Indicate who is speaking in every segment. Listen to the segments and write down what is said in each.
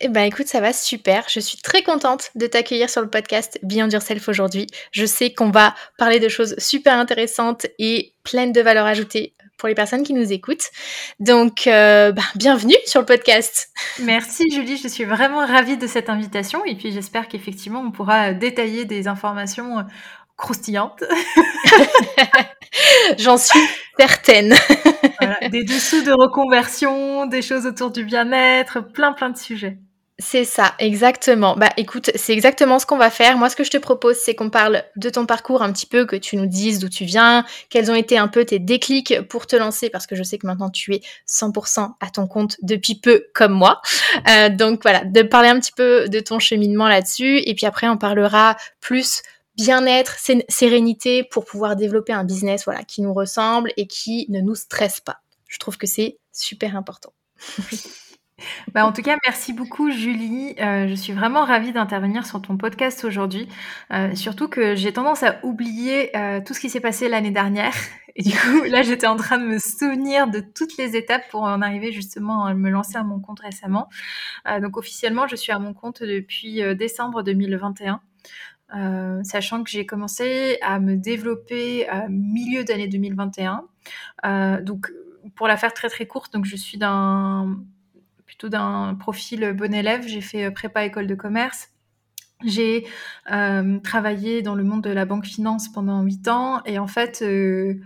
Speaker 1: Eh ben écoute, ça va super. Je suis très contente de t'accueillir sur le podcast Beyond Yourself aujourd'hui. Je sais qu'on va parler de choses super intéressantes et pleines de valeur ajoutée pour les personnes qui nous écoutent. Donc, euh, ben, bienvenue sur le podcast.
Speaker 2: Merci Julie, je suis vraiment ravie de cette invitation et puis j'espère qu'effectivement on pourra détailler des informations croustillantes.
Speaker 1: J'en suis certaine.
Speaker 2: des dessous de reconversion, des choses autour du bien-être, plein plein de sujets.
Speaker 1: C'est ça, exactement. Bah écoute, c'est exactement ce qu'on va faire. Moi, ce que je te propose, c'est qu'on parle de ton parcours un petit peu, que tu nous dises d'où tu viens, quels ont été un peu tes déclics pour te lancer, parce que je sais que maintenant tu es 100% à ton compte depuis peu, comme moi. Euh, donc voilà, de parler un petit peu de ton cheminement là-dessus, et puis après, on parlera plus bien-être, sérénité pour pouvoir développer un business voilà qui nous ressemble et qui ne nous stresse pas. Je trouve que c'est super important.
Speaker 2: Bah, en tout cas, merci beaucoup Julie. Euh, je suis vraiment ravie d'intervenir sur ton podcast aujourd'hui. Euh, surtout que j'ai tendance à oublier euh, tout ce qui s'est passé l'année dernière. Et du coup, là, j'étais en train de me souvenir de toutes les étapes pour en arriver justement à me lancer à mon compte récemment. donc officiellement, je suis à mon compte depuis décembre 2021. sachant que j'ai commencé à me développer à milieu d'année 2021. donc, pour la faire très très courte, donc je suis d'un plutôt d'un profil bon élève. J'ai fait euh, prépa école de commerce. J'ai euh, travaillé dans le monde de la banque finance pendant huit ans et en fait, euh,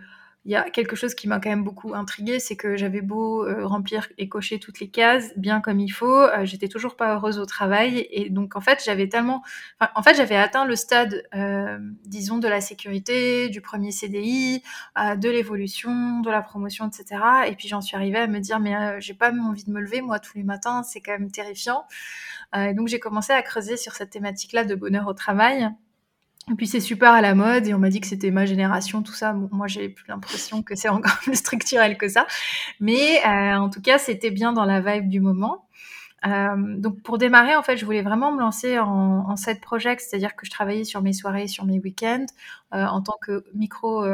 Speaker 2: il y a quelque chose qui m'a quand même beaucoup intriguée, c'est que j'avais beau euh, remplir et cocher toutes les cases bien comme il faut, euh, j'étais toujours pas heureuse au travail et donc en fait j'avais tellement, enfin, en fait j'avais atteint le stade, euh, disons de la sécurité, du premier CDI, de l'évolution, de la promotion, etc. Et puis j'en suis arrivée à me dire mais j'ai pas envie de me lever moi tous les matins, c'est quand même terrifiant. et donc j'ai commencé à creuser sur cette thématique-là de bonheur au travail. Et puis c'est super à la mode et on m'a dit que c'était ma génération, tout ça. moi, j'ai plus l'impression que c'est encore plus structurel que ça. Mais euh, en tout cas, c'était bien dans la vibe du moment. Euh, donc pour démarrer, en fait, je voulais vraiment me lancer en, en side project, c'est-à-dire que je travaillais sur mes soirées, sur mes week-ends, euh, en tant que micro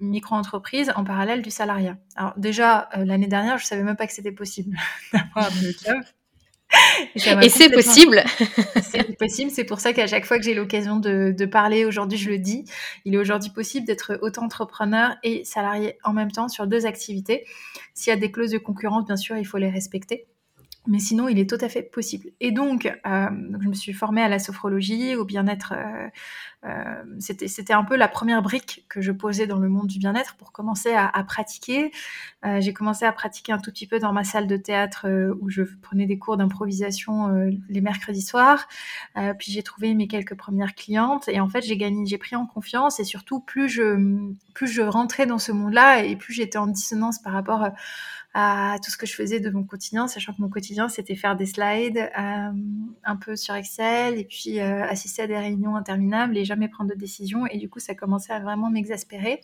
Speaker 2: micro-entreprise en parallèle du salariat. Alors déjà, l'année dernière, je savais même pas que c'était possible d'avoir un job.
Speaker 1: Et c'est possible.
Speaker 2: c'est possible. C'est pour ça qu'à chaque fois que j'ai l'occasion de, de, parler, aujourd'hui je le dis, il est aujourd'hui possible d'être autant entrepreneur et salarié en même temps sur deux activités. S'il y a des clauses de concurrence, bien sûr, il faut les respecter. Mais sinon, il est tout à fait possible. Et donc, euh, donc je me suis formée à la sophrologie, au bien-être. Euh, euh, c'était, c'était un peu la première brique que je posais dans le monde du bien-être pour commencer à, pratiquer. Euh, j'ai commencé à pratiquer un tout petit peu dans ma salle de théâtre euh, où je prenais des cours d'improvisation euh, les mercredis soirs. puis j'ai trouvé mes quelques premières clientes et en fait j'ai gagné, j'ai pris en confiance et surtout plus je plus je rentrais dans ce monde-là et plus j'étais en dissonance par rapport à tout ce que je faisais de mon quotidien, sachant que mon quotidien c'était faire des slides euh, un peu sur Excel et puis euh, assister à des réunions interminables et jamais prendre de décision et du coup ça commençait à vraiment m'exaspérer.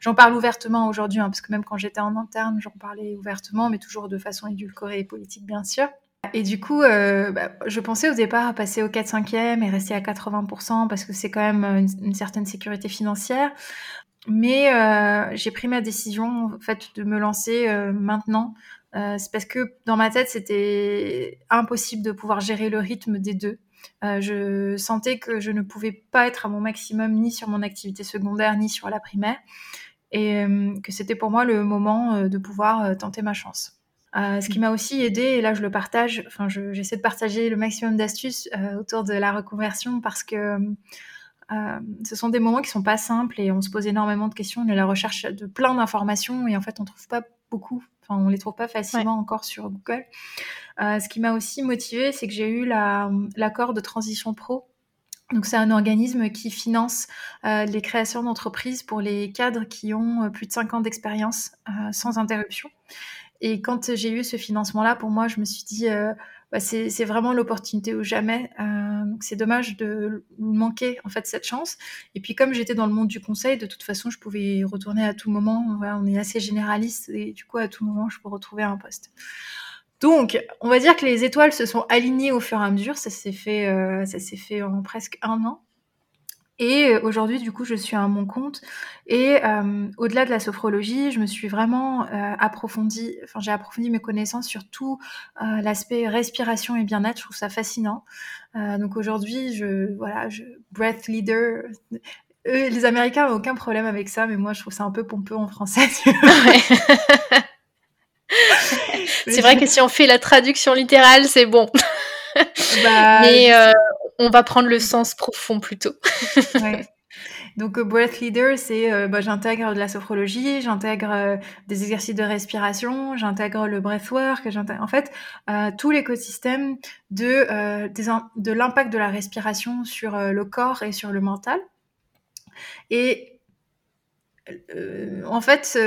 Speaker 2: J'en parle ouvertement aujourd'hui hein, parce que même quand j'étais en interne j'en parlais ouvertement mais toujours de façon édulcorée et politique bien sûr. Et du coup, euh, bah, je pensais au départ passer au 4-5e et rester à 80% parce que c'est quand même une, une, certaine sécurité financière. Mais euh, j'ai pris ma décision en fait de me lancer euh, maintenant. Euh, c'est parce que dans ma tête c'était impossible de pouvoir gérer le rythme des deux. Euh, je sentais que je ne pouvais pas être à mon maximum ni sur mon activité secondaire ni sur la primaire et euh, que c'était pour moi le moment euh, de pouvoir tenter ma chance. ce qui m'a aussi aidé, et là je le partage, enfin j'essaie de partager le maximum d'astuces autour de la reconversion parce que ce sont des moments qui sont pas simples et on se pose énormément de questions. On est à la recherche de plein d'informations et en fait on trouve pas beaucoup. Enfin, on les trouve pas facilement ouais. encore sur Google. Euh, ce qui m'a aussi motivée, c'est que j'ai eu l'accord la, de Transition Pro. Donc c'est un organisme qui finance euh, les créations d'entreprises pour les cadres qui ont euh, plus de 5 ans d'expérience euh, sans interruption. Et quand j'ai eu ce financement-là, pour moi, je me suis dit, bah, c'est vraiment l'opportunité ou jamais. Euh, donc c'est dommage de manquer en fait cette chance. Et puis comme j'étais dans le monde du conseil, de toute façon, je pouvais y retourner à tout moment. on est assez généraliste et du coup à tout moment, je peux retrouver un poste. Donc, on va dire que les étoiles se sont alignées au fur et à mesure. Ça s'est fait, euh, ça s'est fait en presque un an. Et euh, aujourd'hui, du coup, je suis à mon compte. Et euh, au-delà de la sophrologie, je me suis vraiment euh, approfondie, enfin, j'ai approfondi mes connaissances sur tout l'aspect respiration et bien-être. Je trouve ça fascinant. donc aujourd'hui, je, voilà, je, breath leader. les Américains n'ont aucun problème avec ça, mais moi, je trouve ça un peu pompeux en français.
Speaker 1: c'est vrai que si on fait la traduction littérale, c'est bon. Bah, mais on va prendre le sens profond plutôt.
Speaker 2: ouais. Donc, euh, Breath Leader, c'est euh, bah, j'intègre de la sophrologie, j'intègre euh, des exercices de respiration, j'intègre le breathwork, j'intègre en fait tout l'écosystème de, de l'impact de la respiration sur le corps et sur le mental. Et en fait,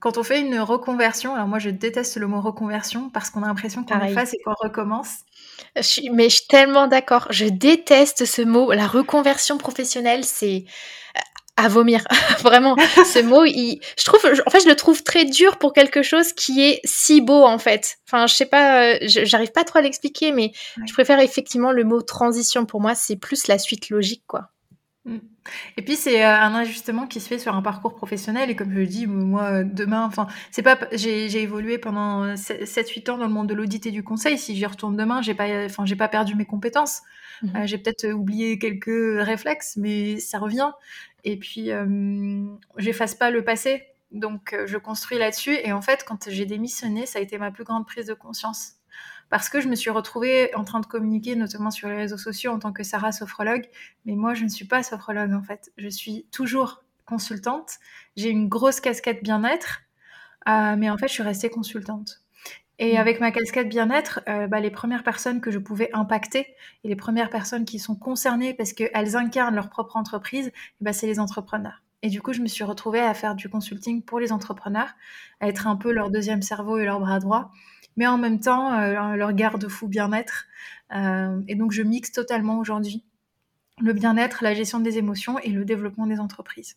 Speaker 2: quand on fait une reconversion, alors moi je déteste le mot reconversion parce qu'on a l'impression qu'on est face et qu'on recommence.
Speaker 1: Je suis, mais je suis tellement d'accord. Je déteste ce mot. La reconversion professionnelle, c'est euh, à vomir. Vraiment, ce mot, il, je trouve, en fait, je le trouve très dur pour quelque chose qui est si beau, en fait. Enfin, je sais pas, euh, j'arrive pas trop à l'expliquer, mais je préfère effectivement le mot transition. Pour moi, c'est plus la suite logique, quoi.
Speaker 2: Mm. Et puis c'est euh, un ajustement qui se fait sur un parcours professionnel. Et comme je le dis moi demain enfin c'est pas j'ai évolué pendant 7 euh, 8 ans dans le monde de l'audit et du conseil. Si j'y retourne demain j'ai pas enfin j'ai pas perdu mes compétences. Mmh. euh, j'ai peut-être oublié quelques réflexes mais ça revient. Et puis j'efface pas le passé. Donc je construis là-dessus. Et en fait quand j'ai démissionné ça a été ma plus grande prise de conscience parce que je me suis retrouvée en train de communiquer, notamment sur les réseaux sociaux, en tant que Sarah sophrologue. Mais moi, je ne suis pas sophrologue, en fait. Je suis toujours consultante. J'ai une grosse casquette bien-être, euh, mais en fait, je suis restée consultante. Et mmh. avec ma casquette bien-être, euh, bah, les premières personnes que je pouvais impacter et les premières personnes qui sont concernées parce qu'elles incarnent leur propre entreprise, bah, c'est les entrepreneurs. Et du coup, je me suis retrouvée à faire du consulting pour les entrepreneurs, à être un peu leur deuxième cerveau et leur bras droit mais en même temps euh, leur garde-fou bien-être. Euh, et donc je mixe totalement aujourd'hui le bien-être, la gestion des émotions et le développement des entreprises.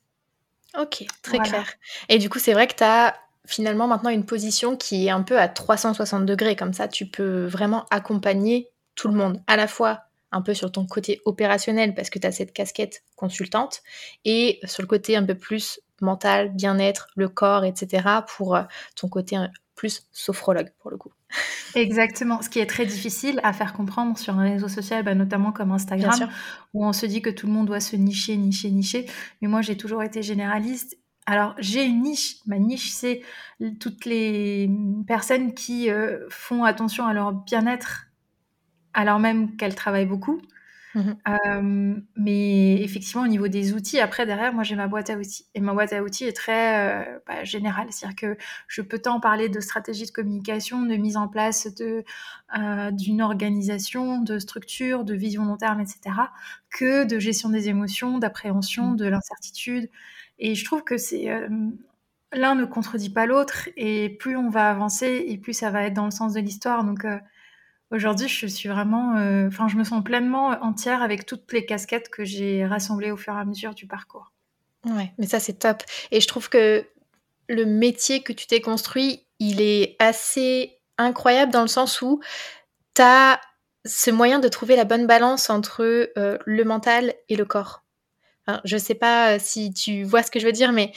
Speaker 1: Ok, très clair. Et du coup, c'est vrai que tu as finalement maintenant une position qui est un peu à 360 degrés, comme ça tu peux vraiment accompagner tout le monde, à la fois un peu sur ton côté opérationnel parce que tu as cette casquette consultante et sur le côté un peu plus mental, bien-être, le corps, etc. pour euh, ton côté plus sophrologue pour le coup.
Speaker 2: Exactement, ce qui est très difficile à faire comprendre sur un réseau social, bah, notamment comme Instagram, où on se dit que tout le monde doit se nicher, nicher, nicher. Mais moi, j'ai toujours été généraliste. Alors, j'ai une niche. Ma niche, c'est toutes les personnes qui euh, font attention à leur bien-être alors même qu'elles travaillent beaucoup. Mmh mais effectivement, au niveau des outils, après, derrière, moi, j'ai ma boîte à outils. Et ma boîte à outils est très euh, bah, générale. C'est-à-dire que je peux tant parler de stratégie de communication, de mise en place de, euh, d'une organisation, de structure, de vision long terme, etc., que de gestion des émotions, d'appréhension, mmh. de l'incertitude. Et je trouve que c'est... l'un ne contredit pas l'autre. Et plus on va avancer, et plus ça va être dans le sens de l'histoire. Donc Aujourd'hui, je suis vraiment, euh, enfin, je me sens pleinement entière avec toutes les casquettes que j'ai rassemblées au fur et à mesure du parcours.
Speaker 1: Ouais, mais ça c'est top. Et je trouve que le métier que tu t'es construit, il est assez incroyable dans le sens où tu as ce moyen de trouver la bonne balance entre euh, le mental et le corps. Je je sais pas si tu vois ce que je veux dire, mais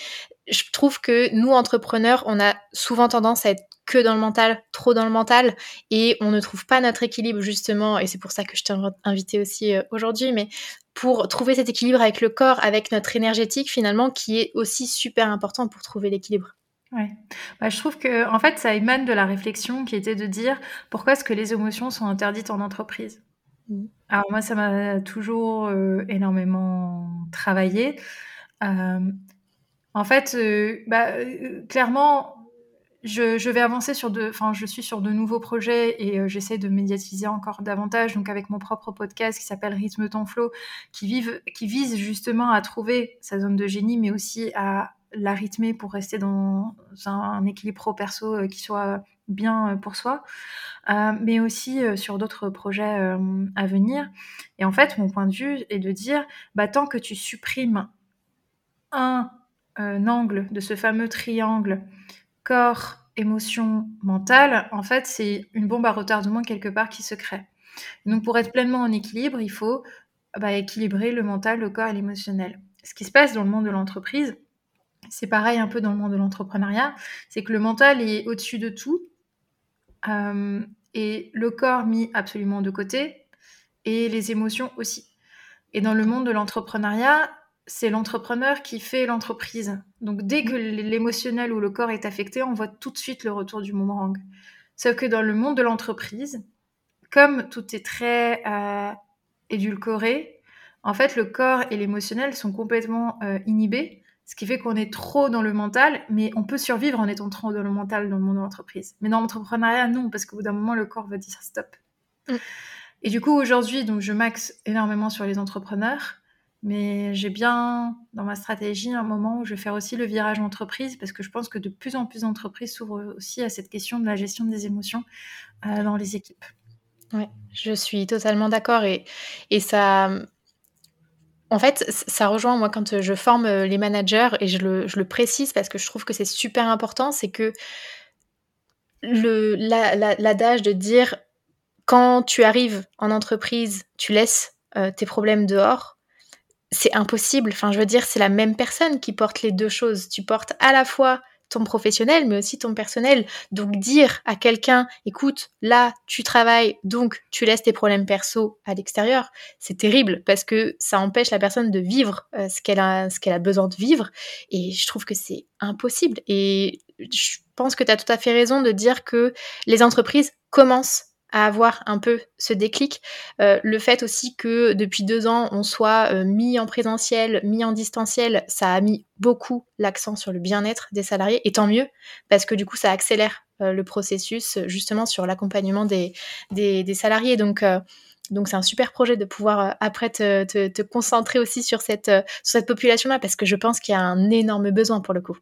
Speaker 1: je trouve que nous, entrepreneurs, on a souvent tendance à être que dans le mental, trop dans le mental, et on ne trouve pas notre équilibre justement, et c'est pour ça que je t'ai invité aussi euh, aujourd'hui, mais pour trouver cet équilibre avec le corps, avec notre énergétique finalement, qui est aussi super important pour trouver l'équilibre.
Speaker 2: Ouais. Bah, je trouve que en fait ça émane de la réflexion qui était de dire pourquoi est-ce que les émotions sont interdites en entreprise? Mmh. Alors moi ça m'a toujours euh, énormément travaillé. Euh, en fait, bah, clairement, je, vais avancer sur de, enfin, je suis sur de nouveaux projets et euh, j'essaie de médiatiser encore davantage. Donc, avec mon propre podcast qui s'appelle Rythme ton flow, qui, vise justement à trouver sa zone de génie, mais aussi à la rythmer pour rester dans un, équilibre pro-perso euh, qui soit bien pour soi, mais aussi sur d'autres projets à venir. Et en fait, mon point de vue est de dire, bah, tant que tu supprimes un, angle de ce fameux triangle corps, émotion, mental, en fait, c'est une bombe à retardement quelque part qui se crée. donc, pour être pleinement en équilibre, il faut bah, équilibrer le mental, le corps et l'émotionnel. Ce qui se passe dans le monde de l'entreprise, c'est pareil un peu dans le monde de l'entrepreneuriat, c'est que le mental est au-dessus de tout euh, et le corps mis absolument de côté et les émotions aussi. Et dans le monde de l'entrepreneuriat, c'est l'entrepreneur qui fait l'entreprise. Donc dès que l'émotionnel ou le corps est affecté, on voit tout de suite le retour du boomerang. Sauf que dans le monde de l'entreprise, comme tout est très euh, édulcoré, en fait, le corps et l'émotionnel sont complètement euh, inhibés, ce qui fait qu'on est trop dans le mental, mais on peut survivre en étant trop dans le mental dans le monde de l'entreprise. Mais dans l'entrepreneuriat, non, parce qu'au bout d'un moment, le corps va dire stop. Mm. Et du coup, aujourd'hui, donc, je maxe énormément sur les entrepreneurs, mais j'ai bien dans ma stratégie un moment où je vais faire aussi le virage entreprise, parce que je pense que de plus en plus d'entreprises s'ouvrent aussi à cette question de la gestion des émotions euh, dans les équipes.
Speaker 1: Ouais, je suis totalement d'accord et, et ça, en fait, ça rejoint moi quand je forme les managers et je le, je le précise parce que je trouve que c'est super important, c'est que l'adage de dire quand tu arrives en entreprise, tu laisses tes problèmes dehors, c'est impossible. Enfin, je veux dire, c'est la même personne qui porte les deux choses. Tu portes à la fois ton professionnel, mais aussi ton personnel. Donc dire à quelqu'un, écoute, là, tu travailles, donc tu laisses tes problèmes perso à l'extérieur, c'est terrible parce que ça empêche la personne de vivre euh, ce qu'elle a, ce qu'elle a besoin de vivre. Et je trouve que c'est impossible. Et je pense que tu as tout à fait raison de dire que les entreprises commencent avoir un peu ce déclic. Euh, le fait aussi que depuis deux ans, on soit euh, mis en présentiel, mis en distanciel, ça a mis beaucoup l'accent sur le bien-être des salariés, et tant mieux, parce que du coup, ça accélère euh, le processus justement sur l'accompagnement des, salariés. Donc, donc c'est un super projet de pouvoir après te, te, concentrer aussi sur cette, sur cette population-là, parce que je pense qu'il y a un énorme besoin pour le coup.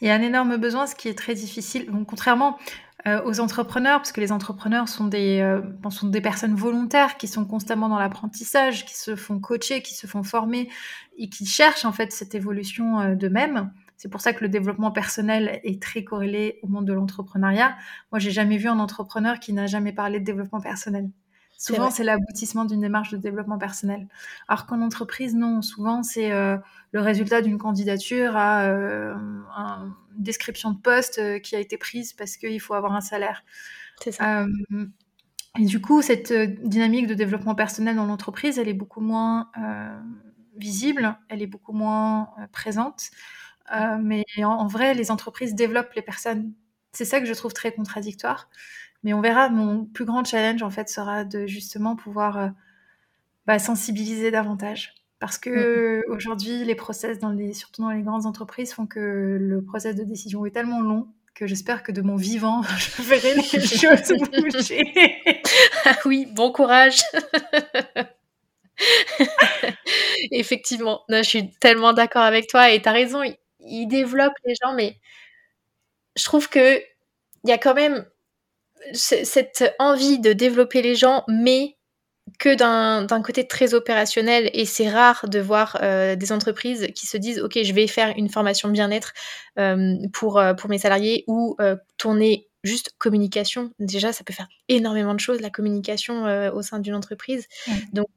Speaker 2: Il y a un énorme besoin, ce qui est très difficile. Donc, contrairement euh, aux entrepreneurs, parce que les entrepreneurs sont des, euh, sont des personnes volontaires qui sont constamment dans l'apprentissage, qui se font coacher, qui se font former et qui cherchent en fait cette évolution euh, d'eux-mêmes. C'est pour ça que le développement personnel est très corrélé au monde de l'entrepreneuriat. Moi, j'ai jamais vu un entrepreneur qui n'a jamais parlé de développement personnel. Souvent, c'est l'aboutissement d'une démarche de développement personnel. Alors qu'en entreprise, non. Souvent, c'est euh, le résultat d'une candidature à euh, une description de poste euh, qui a été prise parce qu'il faut avoir un salaire. C'est ça. et du coup, cette dynamique de développement personnel dans l'entreprise, elle est beaucoup moins visible, elle est beaucoup moins présente. mais en, vrai, les entreprises développent les personnes. C'est ça que je trouve très contradictoire. Mais on verra, mon plus grand challenge, en fait, sera de justement pouvoir euh, bah, sensibiliser davantage. Parce que mm. aujourd'hui, les process, dans les, surtout dans les grandes entreprises, font que le process de décision est tellement long que j'espère que de mon vivant, je verrai les choses bouger.
Speaker 1: ah oui, bon courage. Effectivement, je suis tellement d'accord avec toi et tu as raison, il, il développe les gens, mais je trouve que il y a quand même cette envie de développer les gens, mais que d'un côté très opérationnel et c'est rare de voir euh, des entreprises qui se disent ok je vais faire une formation bien-être euh, pour, euh, pour mes salariés ou tourner juste communication. Déjà ça peut faire énormément de choses la communication au sein d'une entreprise. Donc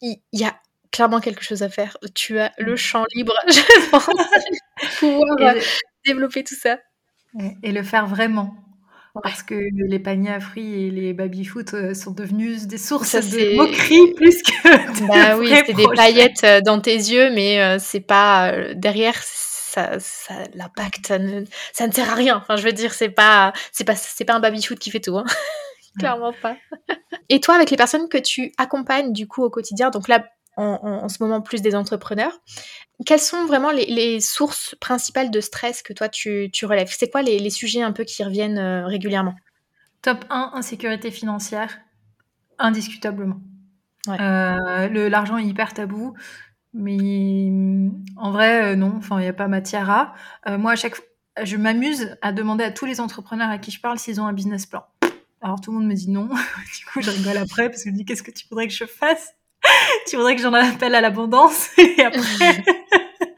Speaker 1: il y, a clairement quelque chose à faire. Tu as le champ libre je pense pour pouvoir développer tout ça.
Speaker 2: Et le faire vraiment parce que les paniers à fruits et les baby-foot euh, sont devenus des sources de moquerie plus que
Speaker 1: Bah oui, c'est des paillettes euh, dans tes yeux, mais euh, c'est pas derrière ça, ça l'impact, ça ne, ça ne sert à rien. Enfin, je veux dire, c'est pas, c'est pas, c'est pas un baby-foot qui fait tout, hein. clairement pas. Et toi, avec les personnes que tu accompagnes du coup au quotidien, donc là, en, ce moment plus des entrepreneurs. Quelles sont vraiment les, sources principales de stress que toi tu, relèves? C'est quoi les, sujets un peu qui reviennent euh, régulièrement?
Speaker 2: Top 1, insécurité financière, indiscutablement. Euh, l'argent est hyper tabou, mais mm, en vrai, euh, non, enfin, il n'y a pas matière à. moi, à chaque, je m'amuse à demander à tous les entrepreneurs à qui je parle s'ils ont un business plan. Alors tout le monde me dit non. du coup, je rigole après parce que je me dis qu'est-ce que tu voudrais que je fasse? Tu voudrais que j'en appelle à l'abondance et après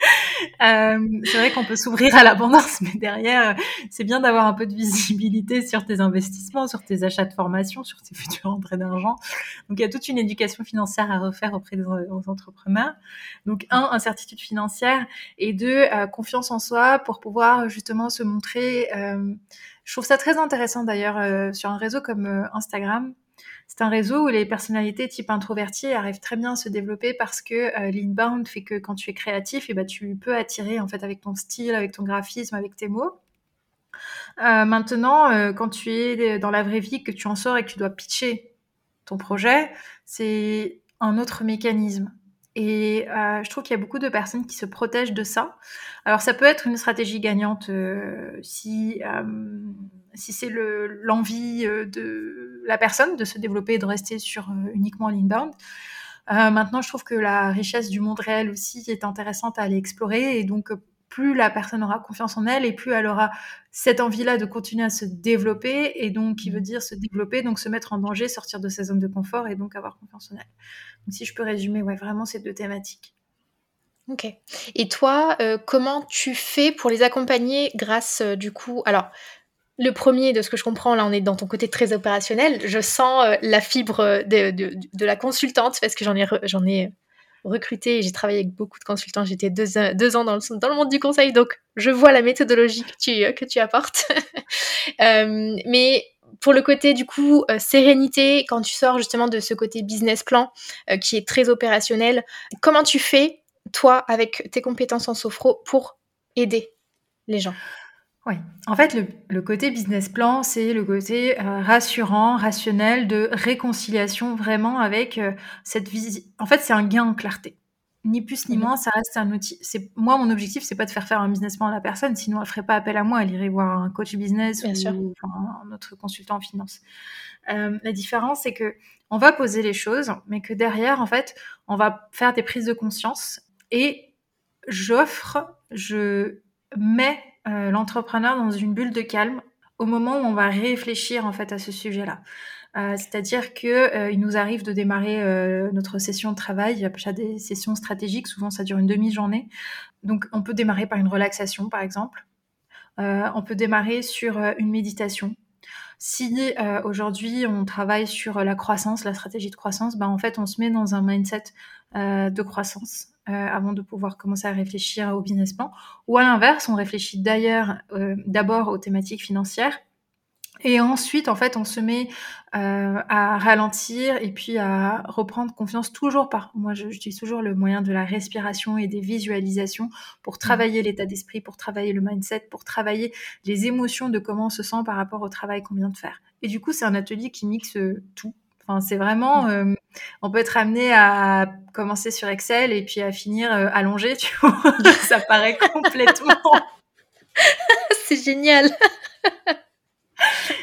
Speaker 2: euh, c'est vrai qu'on peut s'ouvrir à l'abondance, mais derrière, c'est bien d'avoir un peu de visibilité sur tes investissements, sur tes achats de formation, sur tes futures entrées d'argent. Donc, il y a toute une éducation financière à refaire auprès des, entrepreneurs. Donc, un, incertitude financière, et deux, euh, confiance en soi pour pouvoir justement se montrer. Euh, je trouve ça très intéressant d'ailleurs euh, sur un réseau comme Instagram c'est un réseau où les personnalités type introverties arrivent très bien à se développer parce que euh, l'inbound fait que quand tu es créatif, et eh ben, tu peux attirer en fait avec ton style, avec ton graphisme, avec tes mots. Euh, maintenant, euh, quand tu es dans la vraie vie, que tu en sors et que tu dois pitcher ton projet, c'est un autre mécanisme. Et je trouve qu'il y a beaucoup de personnes qui se protègent de ça. Alors ça peut être une stratégie gagnante si si c'est l'envie de la personne de se développer et de rester sur euh, uniquement l'inbound. Euh, maintenant, je trouve que la richesse du monde réel aussi est intéressante à aller explorer et donc plus la personne aura confiance en elle et plus elle aura cette envie-là de continuer à se développer et donc qui veut dire se développer, donc se mettre en danger, sortir de sa zone de confort et donc avoir confiance en elle. Donc si je peux résumer, ouais, vraiment ces deux thématiques.
Speaker 1: Ok. Et toi, euh, comment tu fais pour les accompagner grâce du coup Alors, le premier, de ce que je comprends, là, on est dans ton côté très opérationnel. Je sens euh, la fibre de, la consultante parce que j'en ai, recruté et j'ai travaillé avec beaucoup de consultants. J'étais deux, ans dans le, monde du conseil, donc je vois la méthodologie que tu, que tu apportes. Euh, mais pour le côté du coup euh, sérénité, quand tu sors justement de ce côté business plan qui est très opérationnel, comment tu fais toi avec tes compétences en sophro pour aider les gens?
Speaker 2: Oui, en fait, le, côté business plan, c'est le côté euh, rassurant, rationnel, de réconciliation vraiment avec euh, cette vision. En fait, c'est un gain en clarté. Ni plus ni moins, ça reste un outil. C'est moi, mon objectif, c'est pas de faire faire un business plan à la personne, sinon elle ferait pas appel à moi, elle irait voir un coach business ou un autre consultant en finance. Euh, la différence, c'est que on va poser les choses, mais que derrière, en fait, on va faire des prises de conscience et j'offre, je mets euh, l'entrepreneur dans une bulle de calme au moment où on va réfléchir en fait à ce sujet-là. Euh, c'est-à-dire que euh, il nous arrive de démarrer notre session de travail. Il y a des sessions stratégiques, souvent ça dure une demi-journée. Donc on peut démarrer par une relaxation, par exemple. on peut démarrer sur une méditation. Si aujourd'hui on travaille sur la croissance, la stratégie de croissance, ben en fait on se met dans un mindset de croissance euh, avant de pouvoir commencer à réfléchir au business plan. Ou à l'inverse, on réfléchit d'ailleurs euh, d'abord aux thématiques financières. Et ensuite, en fait, on se met euh, à ralentir et puis à reprendre confiance toujours par. Moi, j'utilise toujours le moyen de la respiration et des visualisations pour mmh. travailler l'état d'esprit, pour travailler le mindset, pour travailler les émotions de comment on se sent par rapport au travail qu'on vient de faire. Et du coup, c'est un atelier qui mixe tout c'est vraiment, mmh. euh, on peut être amené à commencer sur Excel et puis à finir euh, allongé, tu vois. ça paraît complètement.
Speaker 1: c'est génial.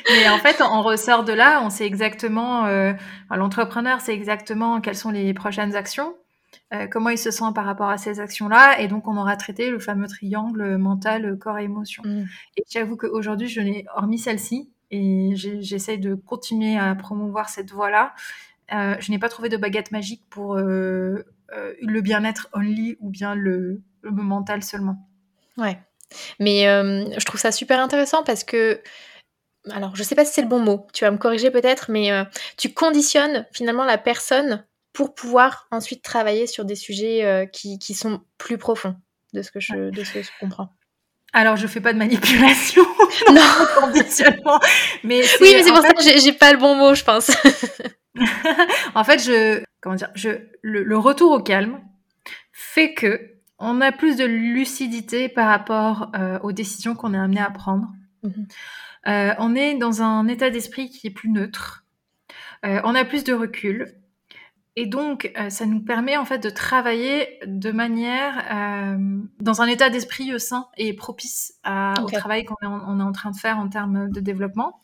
Speaker 2: Mais en fait, on ressort de là, on sait exactement, euh, l'entrepreneur sait exactement quelles sont les prochaines actions, comment il se sent par rapport à ces actions-là, et donc on aura traité le fameux triangle mental, corps et émotion. Mmh. Et j'avoue qu'aujourd'hui, je n'ai, hormis celle-ci, et j'essaye de continuer à promouvoir cette voie-là. Euh, je n'ai pas trouvé de baguette magique pour euh, euh, le bien-être only ou bien le, mental seulement.
Speaker 1: Ouais, mais je trouve ça super intéressant parce que alors je sais pas si c'est le bon mot, tu vas me corriger peut-être, mais tu conditionnes finalement la personne pour pouvoir ensuite travailler sur des sujets qui, qui, sont plus profonds de ce que je, de ce que je comprends.
Speaker 2: Alors, je fais pas de manipulation, non, conditionnement,
Speaker 1: mais oui, mais c'est pour ça que j'ai pas le bon mot, je pense.
Speaker 2: en fait, je comment dire, je le, retour au calme fait que on a plus de lucidité par rapport euh, aux décisions qu'on est amené à prendre. Mhm. Euh, on est dans un état d'esprit qui est plus neutre. Euh, on a plus de recul. Et donc, euh, ça nous permet en fait de travailler de manière euh, dans un état d'esprit euh, sain et propice au travail qu'on est, en train de faire en termes de développement.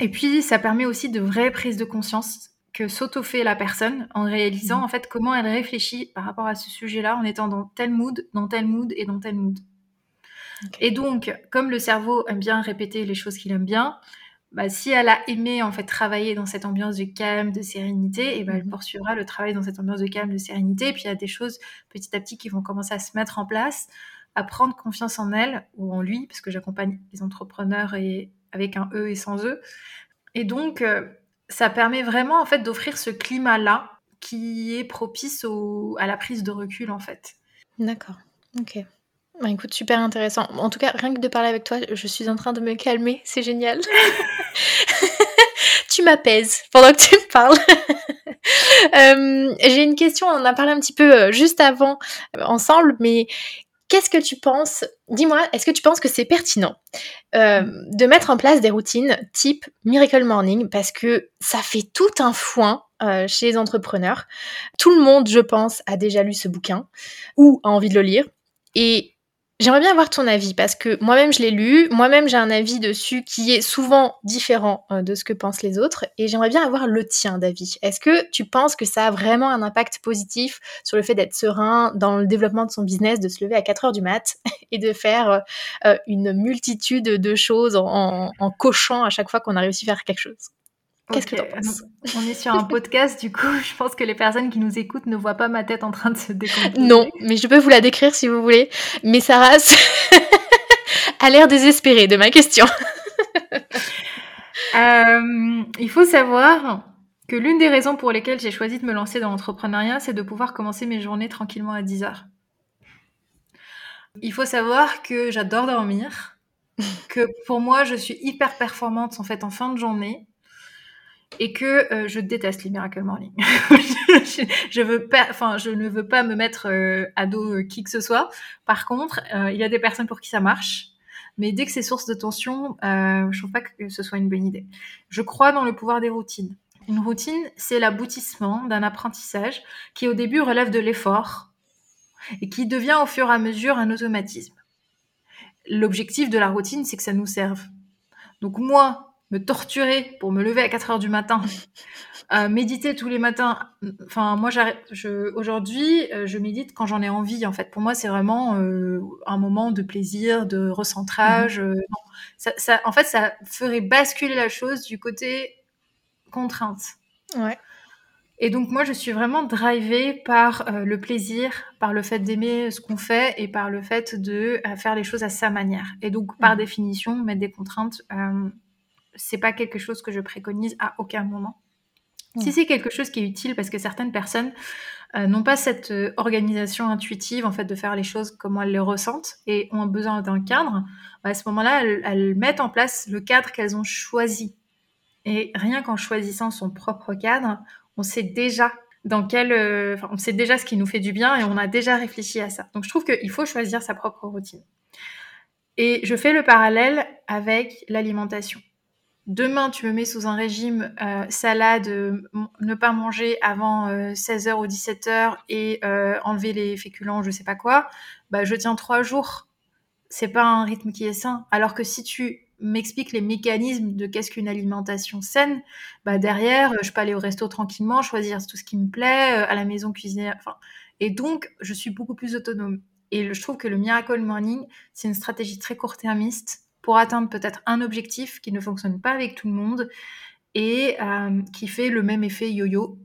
Speaker 2: Et puis, ça permet aussi de vraies prises de conscience que s'auto-fait la personne en réalisant mmh. en fait comment elle réfléchit par rapport à ce sujet-là en étant dans tel mood, dans tel mood et dans tel mood. Et donc, comme le cerveau aime bien répéter les choses qu'il aime bien, bah, si elle a aimé en fait travailler dans cette ambiance de calme, de sérénité, et ben elle mmh poursuivra le travail dans cette ambiance de calme, de sérénité. Et puis il y a des choses petit à petit qui vont commencer à se mettre en place, à prendre confiance en elle ou en lui, parce que j'accompagne les entrepreneurs et avec un E et sans E. Et donc euh, ça permet vraiment en fait d'offrir ce climat-là qui est propice à la prise de recul en fait.
Speaker 1: D'accord. Ok. Bah, écoute, super intéressant. En tout cas, rien que de parler avec toi, je suis en train de me calmer. C'est génial. tu m'apaises pendant que tu me parles. Euh, j'ai une question, on en a parlé un petit peu euh, juste avant euh, ensemble, mais qu'est-ce que tu penses Dis-moi, est-ce que tu penses que c'est pertinent de mettre en place des routines type Miracle Morning? Parce que ça fait tout un foin chez les entrepreneurs. Tout le monde, je pense, a déjà lu ce bouquin ou a envie de le lire. Et J'aimerais bien avoir ton avis parce que moi-même je l'ai lu, moi-même j'ai un avis dessus qui est souvent différent euh, de ce que pensent les autres. Et j'aimerais bien avoir le tien d'avis. Est-ce que tu penses que ça a vraiment un impact positif sur le fait d'être serein dans le développement de son business, de se lever à 4 heures du mat et de faire euh, une multitude de choses en cochant à chaque fois qu'on a réussi à faire quelque chose? Qu'est-ce que tu penses?
Speaker 2: On est sur un podcast, du coup, je pense que les personnes qui nous écoutent ne voient pas ma tête en train de se décomposer.
Speaker 1: Non, mais je peux vous la décrire si vous voulez. Mais Sarah a l'air désespérée de ma question.
Speaker 2: Euh, il faut savoir que l'une des raisons pour lesquelles j'ai choisi de me lancer dans l'entrepreneuriat, c'est de pouvoir commencer mes journées tranquillement à 10 heures. Il faut savoir que j'adore dormir, que pour moi, je suis hyper performante en fait en fin de journée et que euh, je déteste les Miracle Morning. je, veux je ne veux pas me mettre euh, à dos euh, qui que ce soit. Par contre, il y a des personnes pour qui ça marche. Mais dès que c'est source de tension, je trouve pas que ce soit une bonne idée. Je crois dans le pouvoir des routines. Une routine, c'est l'aboutissement d'un apprentissage qui au début relève de l'effort et qui devient au fur et à mesure un automatisme. L'objectif de la routine, c'est que ça nous serve. Donc moi, me torturer pour me lever à 4 heures du matin, euh, méditer tous les matins. Enfin, moi, je, aujourd'hui, euh, je médite quand j'en ai envie. En fait, pour moi, c'est vraiment euh, un moment de plaisir, de recentrage. Mhm. ça, en fait, ça ferait basculer la chose du côté contrainte.
Speaker 1: Ouais.
Speaker 2: Et donc moi, je suis vraiment drivée par le plaisir, par le fait d'aimer ce qu'on fait et par le fait de faire les choses à sa manière. Et donc, par mhm. définition, mettre des contraintes, c'est pas quelque chose que je préconise à aucun moment. Si c'est quelque chose qui est utile parce que certaines personnes euh, n'ont pas cette euh, organisation intuitive en fait de faire les choses comme elles les ressentent et ont besoin d'un cadre, bah, à ce moment-là, elles, mettent en place le cadre qu'elles ont choisi. Et rien qu'en choisissant son propre cadre, on sait déjà dans quel, euh, on sait déjà ce qui nous fait du bien et on a déjà réfléchi à ça. Donc je trouve qu'il faut choisir sa propre routine. Et je fais le parallèle avec l'alimentation demain tu me mets sous un régime euh, salade, ne pas manger avant 16h euh, ou 17h et euh, enlever les féculents, je sais pas quoi, bah je tiens trois jours. C'est pas un rythme qui est sain. Alors que si tu m'expliques les mécanismes de qu'est-ce qu'une alimentation saine, bah derrière, je peux aller au resto tranquillement, choisir tout ce qui me plaît, à la maison cuisiner. Enfin, et donc, je suis beaucoup plus autonome. Et je trouve que le Miracle Morning, c'est une stratégie très court-termiste pour atteindre peut-être un objectif qui ne fonctionne pas avec tout le monde et euh, qui fait le même effet yo-yo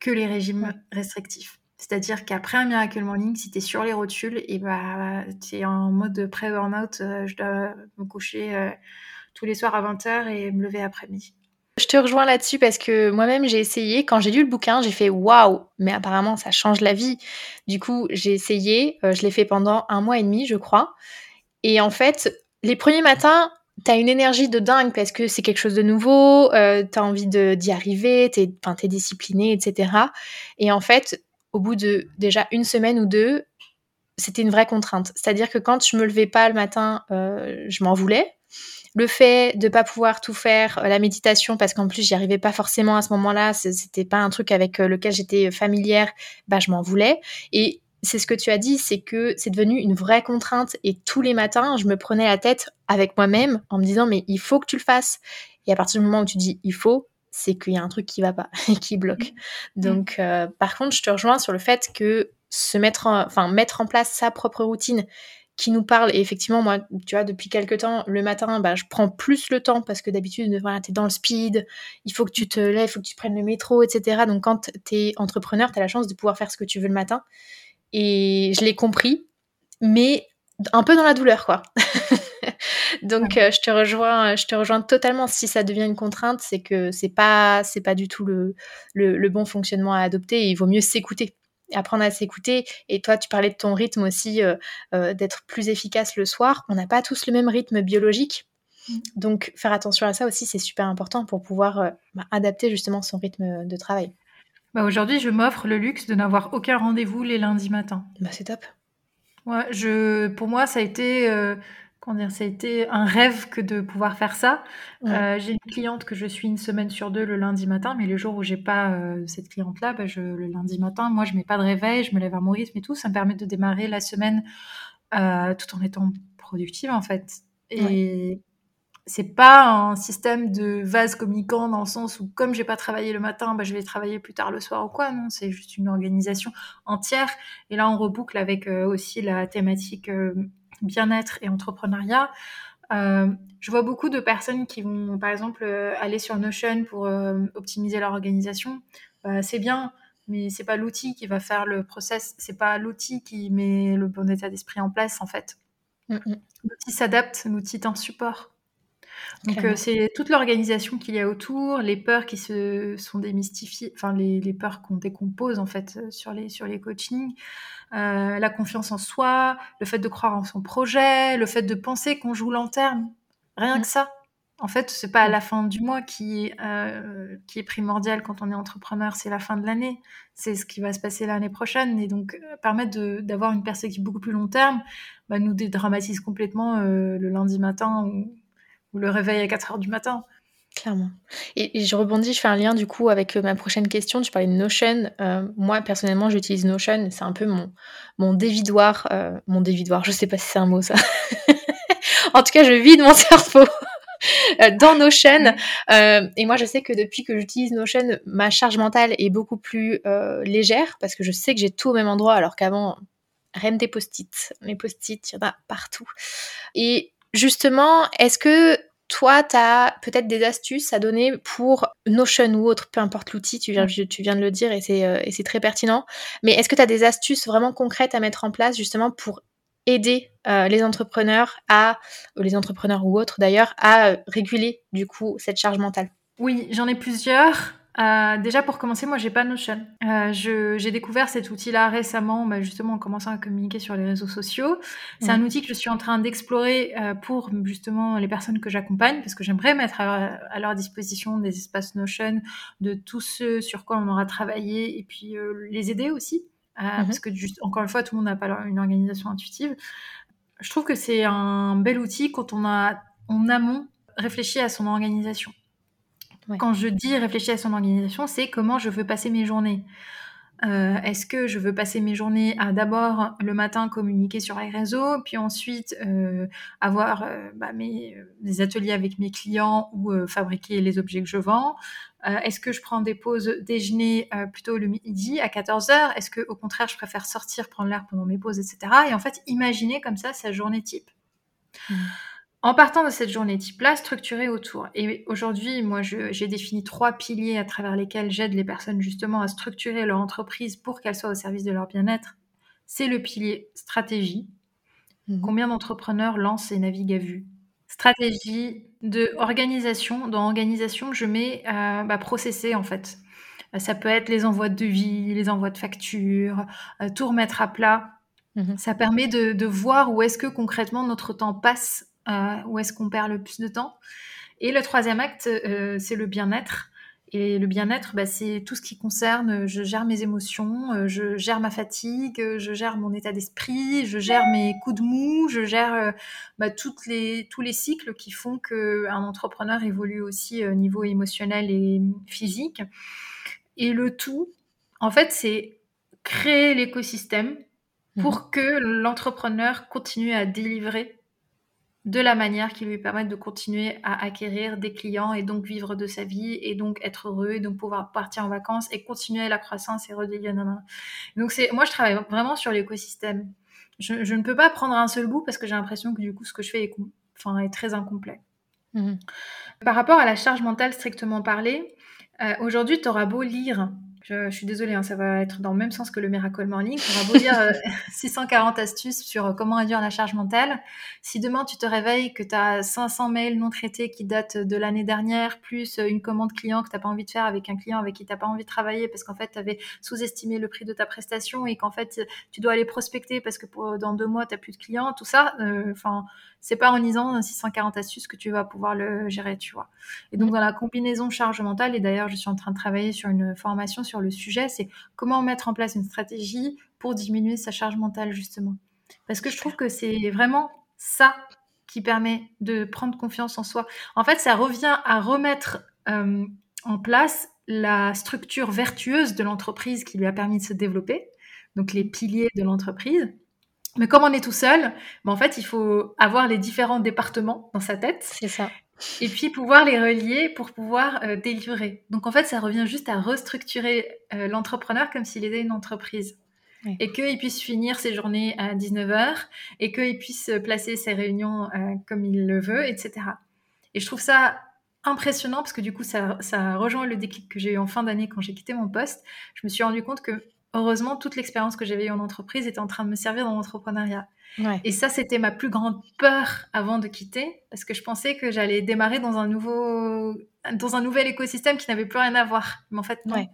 Speaker 2: que les régimes restrictifs. C'est-à-dire qu'après un Miracle Morning, si tu es sur les rotules, et bah, tu es en mode pré-burnout, euh, je dois me coucher euh, tous les soirs à 20h et me lever après-midi.
Speaker 1: Je te rejoins là-dessus parce que moi-même j'ai essayé, quand j'ai lu le bouquin, j'ai fait waouh, mais apparemment ça change la vie. Du coup, j'ai essayé, je l'ai fait pendant un mois et demi, je crois. Et en fait, les premiers matins, t'as une énergie de dingue parce que c'est quelque chose de nouveau, euh, t'as envie d'y arriver, t'es es discipliné, etc. Et en fait, au bout de déjà une semaine ou deux, c'était une vraie contrainte. C'est-à-dire que quand je me levais pas le matin, euh, je m'en voulais. Le fait de pas pouvoir tout faire, euh, la méditation, parce qu'en plus j'y arrivais pas forcément à ce moment-là, c'était pas un truc avec lequel j'étais familière, bah je m'en voulais. Et c'est ce que tu as dit, c'est que c'est devenu une vraie contrainte et tous les matins, je me prenais la tête avec moi-même en me disant mais il faut que tu le fasses. Et à partir du moment où tu dis il faut, c'est qu'il y a un truc qui va pas et qui bloque. Mmh. Donc euh, par contre, je te rejoins sur le fait que se mettre en, enfin mettre en place sa propre routine qui nous parle. Et effectivement, moi, tu vois, depuis quelques temps, le matin, bah, je prends plus le temps parce que d'habitude, voilà, tu es dans le speed, il faut que tu te lèves, il faut que tu prennes le métro, etc. Donc, quand tu es entrepreneur, tu as la chance de pouvoir faire ce que tu veux le matin. Et je l'ai compris, mais un peu dans la douleur, quoi. Donc, euh, je te rejoins, je te rejoins totalement. Si ça devient une contrainte, c'est que c'est pas, c'est pas du tout le, le, bon fonctionnement à adopter. il vaut mieux s'écouter apprendre à s'écouter. Et toi, tu parlais de ton rythme aussi, euh, euh, d'être plus efficace le soir. On n'a pas tous le même rythme biologique. Mm. Donc, faire attention à ça aussi, c'est super important pour pouvoir euh, bah, adapter justement son rythme de travail.
Speaker 2: Bah Aujourd'hui, je m'offre le luxe de n'avoir aucun rendez-vous les lundis matins.
Speaker 1: Bah, c'est top.
Speaker 2: Ouais, je, pour moi, ça a été dire, ça a été un rêve que de pouvoir faire ça. Euh, j'ai une cliente que je suis une semaine sur deux le lundi matin, mais les jours où j'ai pas euh, cette cliente-là, bah, je, le lundi matin, moi, je mets pas de réveil, je me lève à mon rythme et tout. Ça me permet de démarrer la semaine euh, tout en étant productive, en fait. Et c'est pas un système de vase communicant dans le sens où, comme j'ai pas travaillé le matin, bah, je vais travailler plus tard le soir ou quoi. Non, c'est juste une organisation entière. Et là, on reboucle avec aussi la thématique bien-être et entrepreneuriat. Euh, je vois beaucoup de personnes qui vont, par exemple, euh, aller sur Notion pour euh, optimiser leur organisation. c'est bien, mais c'est pas l'outil qui va faire le process. C'est pas l'outil qui met le bon état d'esprit en place, en fait. Mm, mm. L'outil s'adapte, l'outil est un support. Donc c'est toute l'organisation qu'il y a autour, les peurs qui se sont démystifiées, enfin les, les peurs qu'on décompose en fait sur les sur les coachings, euh, la confiance en soi, le fait de croire en son projet, le fait de penser qu'on joue long terme. Rien que ça. En fait, c'est pas à la fin du mois qui, euh, qui est primordial quand on est entrepreneur, c'est la fin de l'année. C'est ce qui va se passer l'année prochaine. Et donc, euh, permettre d'avoir une perspective beaucoup plus long terme bah, nous dédramatise complètement le lundi matin ou, ou, le réveil à 4 heures du matin.
Speaker 1: Clairement. Et, je rebondis, je fais un lien du coup avec euh, ma prochaine question. Tu parlais de Notion. Euh, moi, personnellement, j'utilise Notion. C'est un peu mon, mon dévidoir. Euh, mon dévidoir, je sais pas si c'est un mot ça. en tout cas, je vide mon cerveau dans Notion. et moi, je sais que depuis que j'utilise Notion, ma charge mentale est beaucoup plus légère parce que je sais que j'ai tout au même endroit alors qu'avant, rien des post-it. Les post-it, il y en a partout. Et justement, est-ce que toi, tu as peut-être des astuces à donner pour Notion ou autre, peu importe l'outil, tu viens, tu viens de le dire euh, et c'est très pertinent. Mais est-ce que tu as des astuces vraiment concrètes à mettre en place justement pour aider euh, les entrepreneurs à, les entrepreneurs ou autres d'ailleurs, à réguler du coup cette charge mentale?
Speaker 2: Oui, j'en ai plusieurs. Euh, déjà pour commencer, moi j'ai pas Notion. Euh, j'ai découvert cet outil-là récemment, bah, justement en commençant à communiquer sur les réseaux sociaux. C'est un outil que je suis en train d'explorer euh, pour justement les personnes que j'accompagne, parce que j'aimerais mettre à, leur disposition des espaces Notion de tout ce sur quoi on aura travaillé et puis les aider aussi, mhm. parce que juste, encore une fois, tout le monde n'a pas une organisation intuitive. Je trouve que c'est un bel outil quand on a en amont réfléchi à son organisation. Quand je dis réfléchir à son organisation, c'est comment je veux passer mes journées. Euh, est-ce que je veux passer mes journées à d'abord le matin communiquer sur les réseaux, puis ensuite euh, avoir euh, bah, mes, des ateliers avec mes clients ou fabriquer les objets que je vends? Est-ce que je prends des pauses déjeuner plutôt le midi à 14h Est-ce que au contraire je préfère sortir, prendre l'air pendant mes pauses, etc. Et en fait, imaginer comme ça sa journée type. Mmh. En partant de cette journée type-là, structurée autour. Et aujourd'hui, moi, j'ai défini trois piliers à travers lesquels j'aide les personnes justement à structurer leur entreprise pour qu'elle soit au service de leur bien-être. C'est le pilier stratégie. Mhm. Combien d'entrepreneurs lancent et naviguent à vue? Stratégie de organisation. Dans organisation, je mets euh, bah, processer en fait. Ça peut être les envois de devis, les envois de factures, euh, tout remettre à plat. Mhm. Ça permet de, de voir où est-ce que concrètement notre temps passe euh, où est-ce qu'on perd le plus de temps. Et le troisième acte, euh, c'est le bien-être. Et le bien-être, bah, c'est tout ce qui concerne, euh, je gère mes émotions, je gère ma fatigue, je gère mon état d'esprit, je gère mes coups de mou, je gère bah, toutes les, tous les cycles qui font qu'un entrepreneur évolue aussi au niveau émotionnel et physique. Et le tout, en fait, c'est créer l'écosystème pour mmh. que l'entrepreneur continue à délivrer de la manière qui lui permette de continuer à acquérir des clients et donc vivre de sa vie et donc être heureux et donc pouvoir partir en vacances et continuer la croissance et redélier. Donc c'est moi je travaille vraiment sur l'écosystème. Je, ne peux pas prendre un seul bout parce que j'ai l'impression que du coup, ce que je fais est, enfin, est très incomplet. Mmh. Par rapport à la charge mentale strictement parlée, euh, aujourd'hui, tu auras beau lire je, suis désolée, hein, ça va être dans le même sens que le Miracle Morning. On va vous dire 640 astuces sur euh, comment réduire la charge mentale. Si demain tu te réveilles que tu as 500 mails non traités qui datent de l'année dernière, plus euh, une commande client que tu n'as pas envie de faire avec un client avec qui tu n'as pas envie de travailler parce qu'en fait tu avais sous-estimé le prix de ta prestation et qu'en fait tu dois aller prospecter parce que pour, dans deux mois tu n'as plus de clients, tout ça, euh, enfin c'est pas en lisant 640 astuces que tu vas pouvoir le gérer, tu vois. Et donc, mmh. dans la combinaison charge mentale, et d'ailleurs, je suis en train de travailler sur une formation sur le sujet, c'est comment mettre en place une stratégie pour diminuer sa charge mentale, justement. Parce que je trouve que c'est vraiment ça qui permet de prendre confiance en soi. En fait, ça revient à remettre euh, en place la structure vertueuse de l'entreprise qui lui a permis de se développer, donc les piliers de l'entreprise. Mais comme on est tout seul, ben en fait, il faut avoir les différents départements dans sa tête.
Speaker 1: C'est ça.
Speaker 2: Et puis pouvoir les relier pour pouvoir euh, délivrer. Donc en fait, ça revient juste à restructurer euh, l'entrepreneur comme s'il était une entreprise. Et qu'il puisse finir ses journées à 19h et qu'il puisse placer ses réunions euh, comme il le veut, etc. Et je trouve ça impressionnant parce que du coup, ça, ça rejoint le déclic que j'ai eu en fin d'année quand j'ai quitté mon poste. Je me suis rendu compte que heureusement, toute l'expérience que j'avais eue en entreprise était en train de me servir dans l'entrepreneuriat. Et ça, c'était ma plus grande peur avant de quitter, parce que je pensais que j'allais démarrer dans un nouveau, dans un nouvel écosystème qui n'avait plus rien à voir. Mais en fait, non.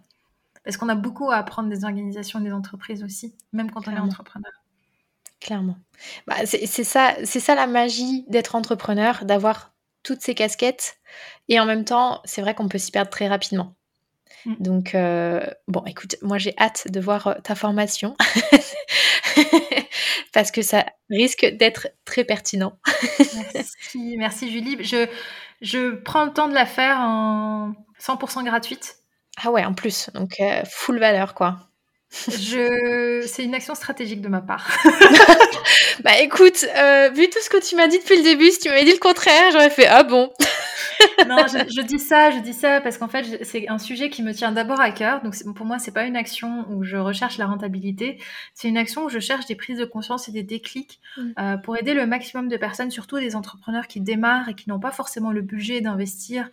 Speaker 2: Parce qu'on a beaucoup à apprendre des organisations, des entreprises aussi, même quand on est entrepreneur.
Speaker 1: Clairement. Bah, c'est ça, c'est ça la magie d'être entrepreneur, d'avoir toutes ces casquettes. Et en même temps, c'est vrai qu'on peut s'y perdre très rapidement. Mm. Donc, euh, bon, écoute, moi j'ai hâte de voir euh, ta formation parce que ça risque d'être très pertinent.
Speaker 2: merci, merci Julie. Je, je prends le temps de la faire en 100% gratuite.
Speaker 1: Ah ouais, en plus, donc euh, full valeur quoi.
Speaker 2: Je... C'est une action stratégique de ma part.
Speaker 1: bah écoute, vu tout ce que tu m'as dit depuis le début, si tu m'avais dit le contraire, j'aurais fait ah bon
Speaker 2: non, je, dis ça, je dis ça parce qu'en fait, c'est un sujet qui me tient d'abord à cœur. Donc, pour moi, c'est pas une action où je recherche la rentabilité. C'est une action où je cherche des prises de conscience et des déclics mm. euh, pour aider le maximum de personnes, surtout des entrepreneurs qui démarrent et qui n'ont pas forcément le budget d'investir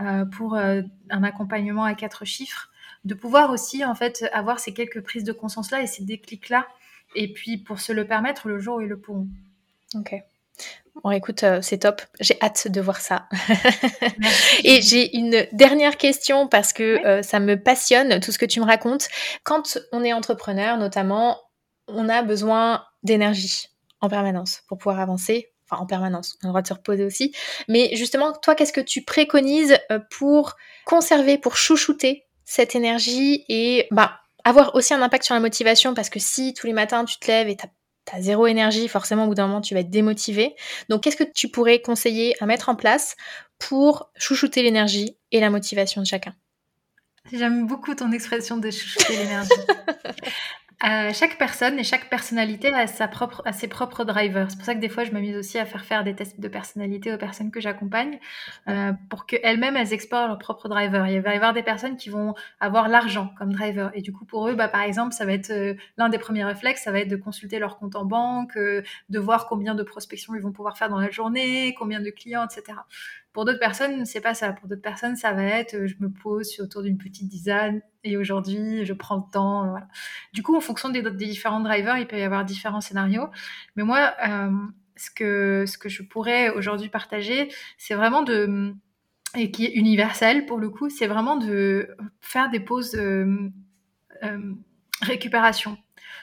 Speaker 2: euh, pour euh, un accompagnement à quatre chiffres, de pouvoir aussi en fait avoir ces quelques prises de conscience là et ces déclics là, et puis pour se le permettre le jour où ils le pourront.
Speaker 1: Ok. Bon, écoute, euh, c'est top. J'ai hâte de voir ça. Et j'ai une dernière question parce que euh, ça me passionne tout ce que tu me racontes. Quand on est entrepreneur, notamment, on a besoin d'énergie en permanence pour pouvoir avancer. Enfin, en permanence, on a le droit de se reposer aussi. Mais justement, toi, qu'est-ce que tu préconises euh, pour conserver, pour chouchouter cette énergie et bah, avoir aussi un impact sur la motivation? Parce que si tous les matins tu te lèves et tu t'as zéro énergie, forcément au bout d'un moment tu vas être démotivé. Donc qu'est-ce que tu pourrais conseiller à mettre en place pour chouchouter l'énergie et la motivation de chacun?
Speaker 2: J'aime beaucoup ton expression de chouchouter l'énergie. Euh, chaque personne et chaque personnalité a, sa propre, a ses propres drivers. C'est pour ça que des fois, je m'amuse aussi à faire faire des tests de personnalité aux personnes que j'accompagne euh, pour qu'elles-mêmes, elles explorent leurs propres drivers. Il va y avoir des personnes qui vont avoir l'argent comme driver. Et du coup, pour eux, bah, par exemple, ça va être euh, l'un des premiers réflexes, ça va être de consulter leur compte en banque, de voir combien de prospections ils vont pouvoir faire dans la journée, combien de clients, etc. Pour d'autres personnes, c'est pas ça. Pour d'autres personnes, ça va être euh, je me pose autour d'une petite dizaine et aujourd'hui, je prends le temps. Voilà. Du coup, en fonction des, différents drivers, il peut y avoir différents scénarios. Mais moi, euh, ce, que, ce que je pourrais aujourd'hui partager, c'est vraiment de et qui est universel pour le coup, c'est vraiment de faire des pauses euh, euh récupération.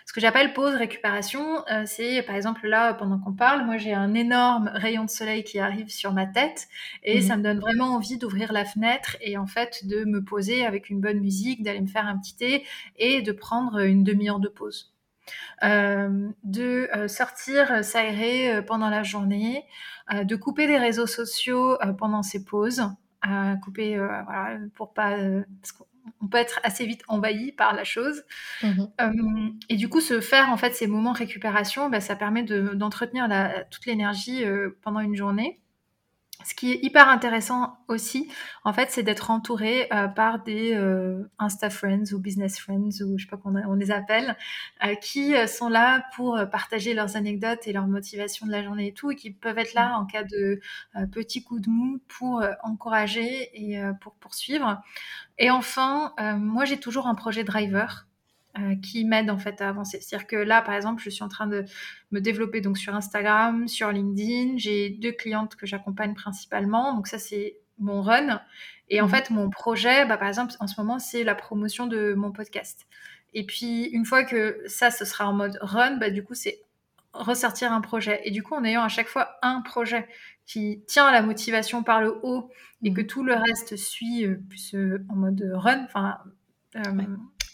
Speaker 2: Ce que j'appelle pause récupération, euh, c'est par exemple là, pendant qu'on parle, moi j'ai un énorme rayon de soleil qui arrive sur ma tête et mhm. ça me donne vraiment envie d'ouvrir la fenêtre et en fait de me poser avec une bonne musique, d'aller me faire un petit thé et de prendre une demi-heure de pause. Euh, de euh, sortir s'aérer pendant la journée, de couper des réseaux sociaux pendant ces pauses, couper voilà, pour pas on peut être assez vite envahi par la chose. Mhm. Euh, et du coup, se faire en fait ces moments récupération, bah, ça permet d'entretenir toute l'énergie euh, pendant une journée. Ce qui est hyper intéressant aussi, en fait, c'est d'être entouré euh, par des euh, Insta Friends ou Business Friends ou je sais pas comment on les appelle, euh, qui sont là pour partager leurs anecdotes et leurs motivations de la journée et tout, et qui peuvent être là en cas de petits coups de mou pour encourager et pour poursuivre. Et enfin, moi, j'ai toujours un projet driver euh, qui m'aide en fait à avancer. C'est-à-dire que là, par exemple, je suis en train de me développer donc sur Instagram, sur LinkedIn. J'ai deux clientes que j'accompagne principalement. Donc ça, c'est mon run. Et en mhm. fait, mon projet, bah, par exemple, en ce moment, c'est la promotion de mon podcast. Et puis, une fois que ça, ce sera en mode run, bah, du coup, c'est ressortir un projet. Et du coup, en ayant à chaque fois un projet qui tient la motivation par le haut et que tout le reste suit euh, plus euh, en mode run, enfin,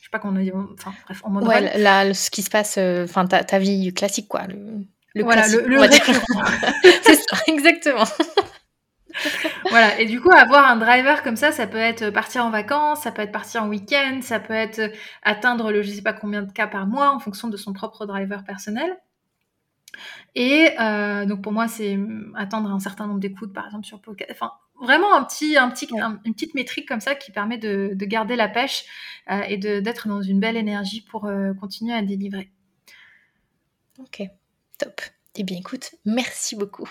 Speaker 2: sais pas comment on dit, enfin bref, en mode
Speaker 1: ouais, là, ce qui se passe, euh, enfin ta, ta, vie classique quoi, le,
Speaker 2: le voilà, classique, le,
Speaker 1: le c'est ça, exactement.
Speaker 2: voilà, et du coup, avoir un driver comme ça, ça peut être partir en vacances, ça peut être partir en week-end, ça peut être atteindre le je sais pas combien de cas par mois en fonction de son propre driver personnel. Et euh, donc pour moi, c'est atteindre un certain nombre d'écoutes, par exemple sur podcast. Enfin, vraiment un petit, un petit, une petite métrique comme ça qui permet de, de garder la pêche euh, et d'être dans une belle énergie pour euh, continuer à délivrer.
Speaker 1: Ok, top. Eh bien, écoute, merci beaucoup.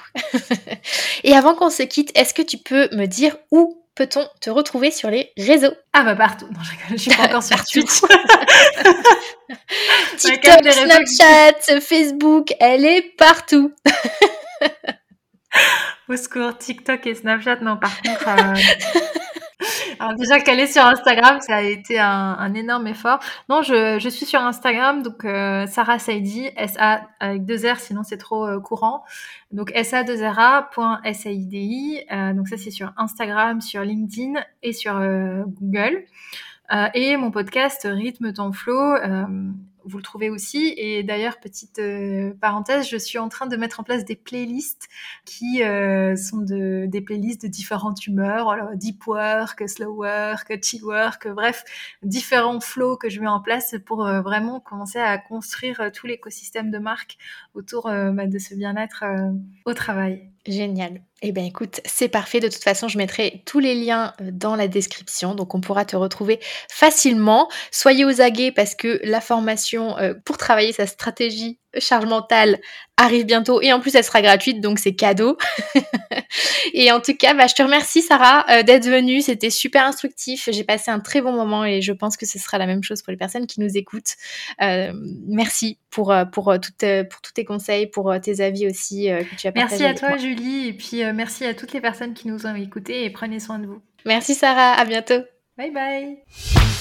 Speaker 1: et avant qu'on se quitte, est-ce que tu peux me dire où peut-on te retrouver sur les réseaux?
Speaker 2: Ah bah partout. Non, je, suis pas encore sur Twitter.
Speaker 1: TikTok, Snapchat, Facebook, elle est partout.
Speaker 2: Au secours, TikTok et Snapchat, non, par contre. Euh, alors déjà qu'elle est sur Instagram, ça a été un, énorme effort. Non, je, je, suis sur Instagram, donc euh, Sarah Saidi, S-A avec deux R, sinon c'est trop euh, courant. Donc sa2ra.saidi. Euh, donc ça c'est sur Instagram, sur LinkedIn et sur Google. et mon podcast Rythme Temps Flow vous le trouvez aussi. Et d'ailleurs, petite euh, parenthèse, je suis en train de mettre en place des playlists qui euh, sont de, des playlists de différentes humeurs, alors deep work, slow work, chill work, bref, différents flows que je mets en place pour euh, vraiment commencer à construire tout l'écosystème de marque autour bah, de ce bien-être au travail.
Speaker 1: Génial. Eh bien écoute, c'est parfait. De toute façon, je mettrai tous les liens euh, dans la description, donc on pourra te retrouver facilement. Soyez aux aguets parce que la formation euh, pour travailler sa stratégie charge mentale arrive bientôt et en plus elle sera gratuite donc c'est cadeau. et en tout cas, bah, je te remercie Sarah euh, d'être venue, c'était super instructif, j'ai passé un très bon moment et je pense que ce sera la même chose pour les personnes qui nous écoutent. Euh, merci pour, euh, pour, pour tous tes conseils, pour tes avis aussi que tu as
Speaker 2: partagés. Merci à toi Julie et puis merci à toutes les personnes qui nous ont écoutés et prenez soin de vous.
Speaker 1: Merci Sarah, à bientôt.
Speaker 2: Bye bye.